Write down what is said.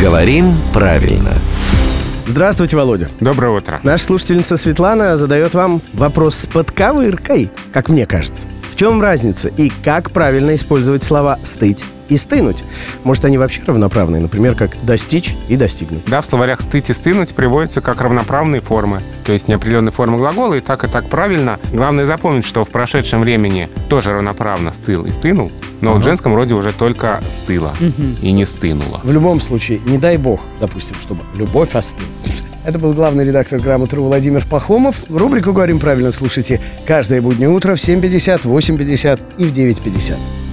Говорим правильно. Здравствуйте, Володя. Доброе утро. Наша слушательница Светлана задает вам вопрос с подковыркой, как мне кажется. В чем разница и как правильно использовать слова «стыть» и «стынуть»? Может, они вообще равноправные, например, как «достичь» и «достигнуть». Да, в словарях «стыть» и «стынуть» приводятся как равноправные формы. То есть неопределенные формы глагола, и так, и так правильно. Главное запомнить, что в прошедшем времени тоже равноправно «стыл» и «стынул», но Ага. в женском роде уже только «стыло» и не «стынуло». В любом случае, не дай бог, допустим, чтобы любовь остыла. Это был главный редактор «Грамотру» Владимир Пахомов. Рубрику «Говорим правильно» слушайте каждое буднее утро в 7.50, 8.50 и в 9.50.